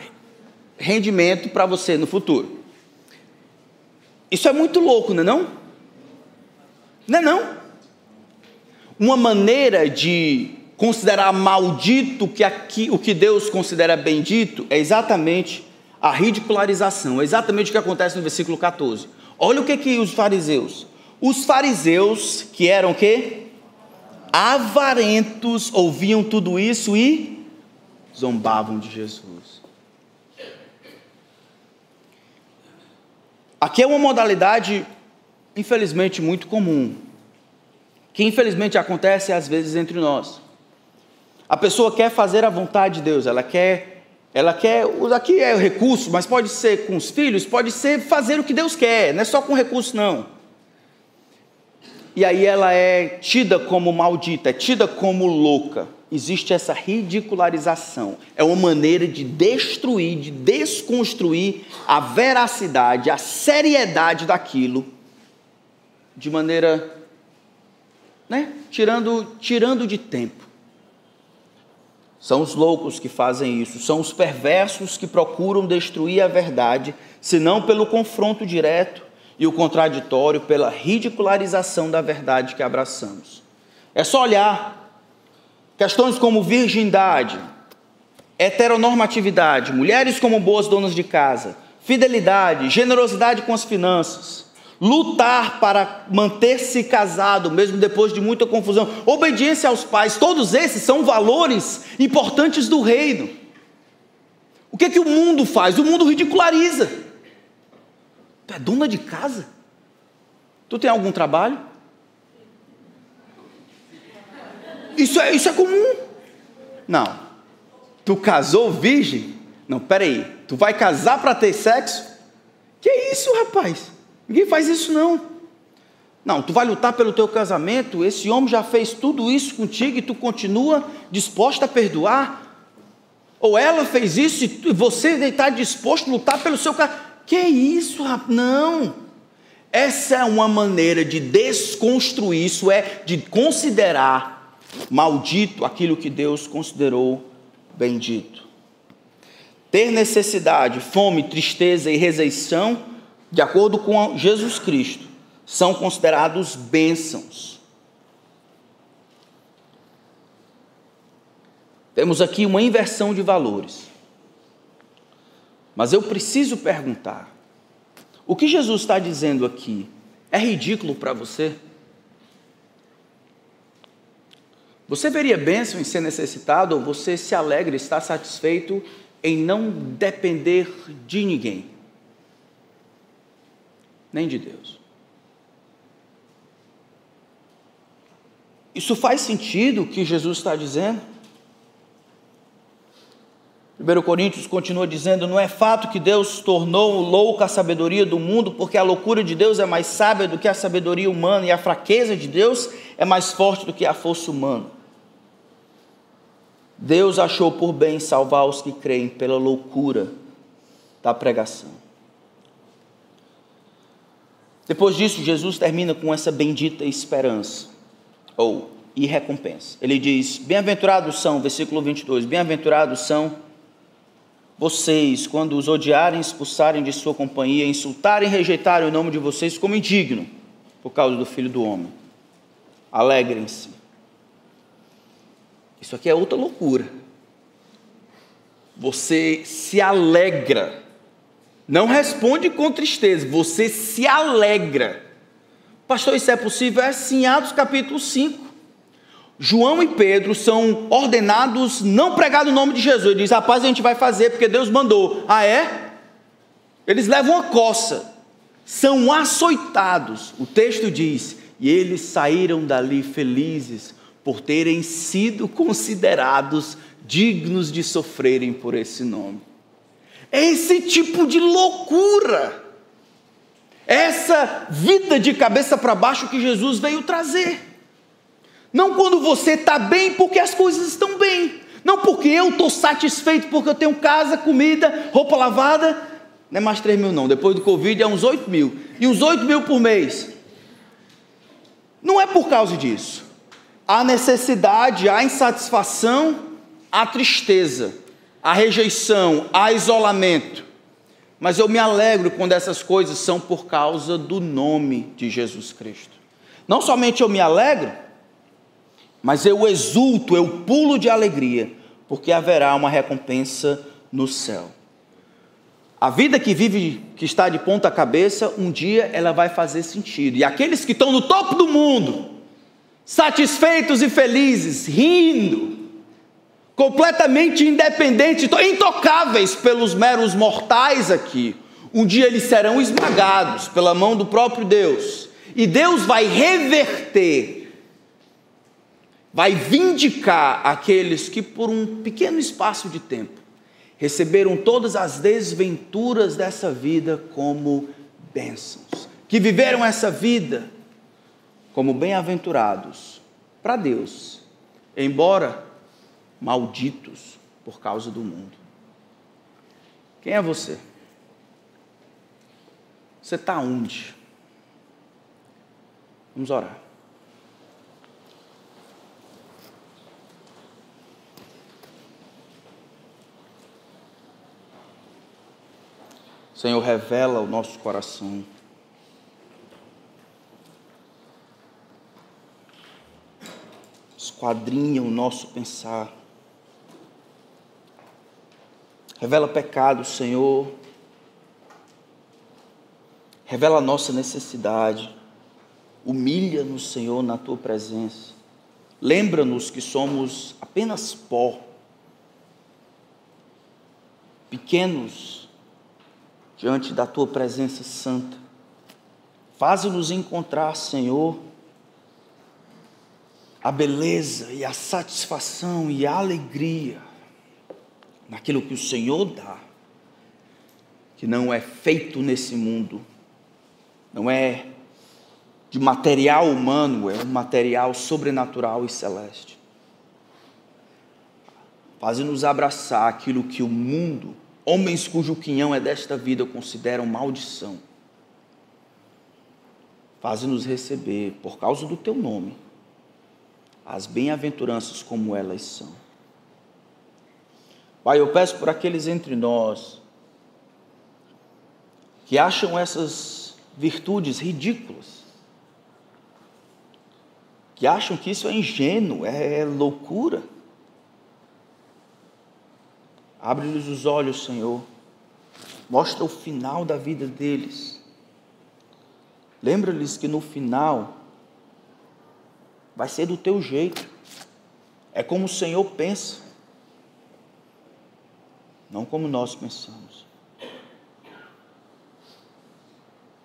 rendimento para você no futuro. Isso é muito louco, não é não? Não é não? Uma maneira de considerar maldito que aqui, o que Deus considera bendito é exatamente a ridicularização, é exatamente o que acontece no versículo 14. Olha o que que os fariseus, os fariseus que eram que avarentos ouviam tudo isso e zombavam de Jesus. Aqui é uma modalidade, infelizmente, muito comum, que infelizmente acontece às vezes entre nós. A pessoa quer fazer a vontade de Deus, ela quer, ela quer, aqui é o recurso, mas pode ser com os filhos, pode ser fazer o que Deus quer, não é só com recurso não. E aí ela é tida como maldita, é tida como louca existe essa ridicularização. É uma maneira de destruir, de desconstruir a veracidade, a seriedade daquilo, de maneira, né, tirando, tirando de tempo. São os loucos que fazem isso, são os perversos que procuram destruir a verdade, se não pelo confronto direto e o contraditório, pela ridicularização da verdade que abraçamos. É só olhar Questões como virgindade, heteronormatividade, mulheres como boas donas de casa, fidelidade, generosidade com as finanças, lutar para manter-se casado, mesmo depois de muita confusão, obediência aos pais, todos esses são valores importantes do reino. O que, é que o mundo faz? O mundo ridiculariza. Tu é dona de casa? Tu tem algum trabalho? Isso é, isso é comum. Não. Tu casou virgem? Não, peraí. Tu vai casar para ter sexo? Que isso, rapaz? Ninguém faz isso não. Não, tu vai lutar pelo teu casamento, esse homem já fez tudo isso contigo e tu continua disposta a perdoar? Ou ela fez isso e você está disposto a lutar pelo seu casamento? Que isso, rapaz? Não. Essa é uma maneira de desconstruir, isso é de considerar maldito aquilo que Deus considerou bendito. Ter necessidade, fome, tristeza e rejeição, de acordo com Jesus Cristo, são considerados bênçãos. Temos aqui uma inversão de valores. Mas eu preciso perguntar: o que Jesus está dizendo aqui é ridículo para você? Você veria bênção em ser necessitado ou você se alegra, está satisfeito em não depender de ninguém, nem de Deus? Isso faz sentido o que Jesus está dizendo? 1 Coríntios continua dizendo: Não é fato que Deus tornou louca a sabedoria do mundo, porque a loucura de Deus é mais sábia do que a sabedoria humana, e a fraqueza de Deus é mais forte do que a força humana. Deus achou por bem salvar os que creem pela loucura da pregação. Depois disso, Jesus termina com essa bendita esperança, ou e recompensa. Ele diz: Bem-aventurados são, versículo 22, bem-aventurados são vocês quando os odiarem, expulsarem de sua companhia, insultarem e rejeitarem o nome de vocês como indigno, por causa do Filho do Homem. Alegrem-se isso aqui é outra loucura. Você se alegra. Não responde com tristeza, você se alegra. Pastor, isso é possível? É sim, Atos capítulo 5. João e Pedro são ordenados não pregar no nome de Jesus. Ele diz: rapaz, a gente vai fazer porque Deus mandou. Ah, é? Eles levam a coça, são açoitados. O texto diz: e eles saíram dali felizes, por terem sido considerados dignos de sofrerem por esse nome. É esse tipo de loucura, essa vida de cabeça para baixo que Jesus veio trazer. Não quando você está bem porque as coisas estão bem, não porque eu estou satisfeito porque eu tenho casa, comida, roupa lavada. Não é mais 3 mil, não. Depois do Covid é uns 8 mil. E uns 8 mil por mês. Não é por causa disso há necessidade, há insatisfação, há tristeza, há rejeição, há isolamento. Mas eu me alegro quando essas coisas são por causa do nome de Jesus Cristo. Não somente eu me alegro, mas eu exulto, eu pulo de alegria, porque haverá uma recompensa no céu. A vida que vive, que está de ponta cabeça, um dia ela vai fazer sentido. E aqueles que estão no topo do mundo, satisfeitos e felizes, rindo, completamente independentes, intocáveis pelos meros mortais aqui, um dia eles serão esmagados pela mão do próprio Deus. E Deus vai reverter, vai vindicar aqueles que por um pequeno espaço de tempo receberam todas as desventuras dessa vida como bênçãos, que viveram essa vida como bem-aventurados para Deus, embora malditos por causa do mundo. Quem é você? Você está onde? Vamos orar. Senhor, revela o nosso coração. Esquadrinha o nosso pensar. Revela pecado, Senhor. Revela a nossa necessidade. Humilha-nos, Senhor, na tua presença. Lembra-nos que somos apenas pó, pequenos diante da tua presença santa. Faze-nos encontrar, Senhor, a beleza e a satisfação e a alegria naquilo que o Senhor dá, que não é feito nesse mundo, não é de material humano, é um material sobrenatural e celeste. Faze-nos abraçar aquilo que o mundo Homens cujo quinhão é desta vida consideram maldição. Faze-nos receber, por causa do teu nome, as bem-aventuranças como elas são. Pai, eu peço por aqueles entre nós que acham essas virtudes ridículas, que acham que isso é ingênuo, é loucura Abre-lhes os olhos, Senhor. Mostra o final da vida deles. Lembra-lhes que no final vai ser do teu jeito. É como o Senhor pensa, não como nós pensamos.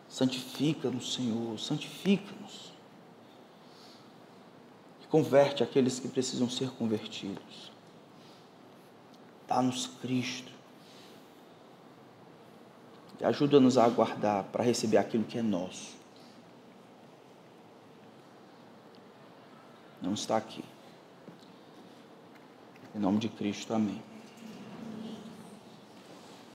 Santifica-nos, Senhor, santifica-nos. E converte aqueles que precisam ser convertidos. Dá-nos Cristo. E ajuda-nos a aguardar para receber aquilo que é nosso. Não está aqui. Em nome de Cristo, amém.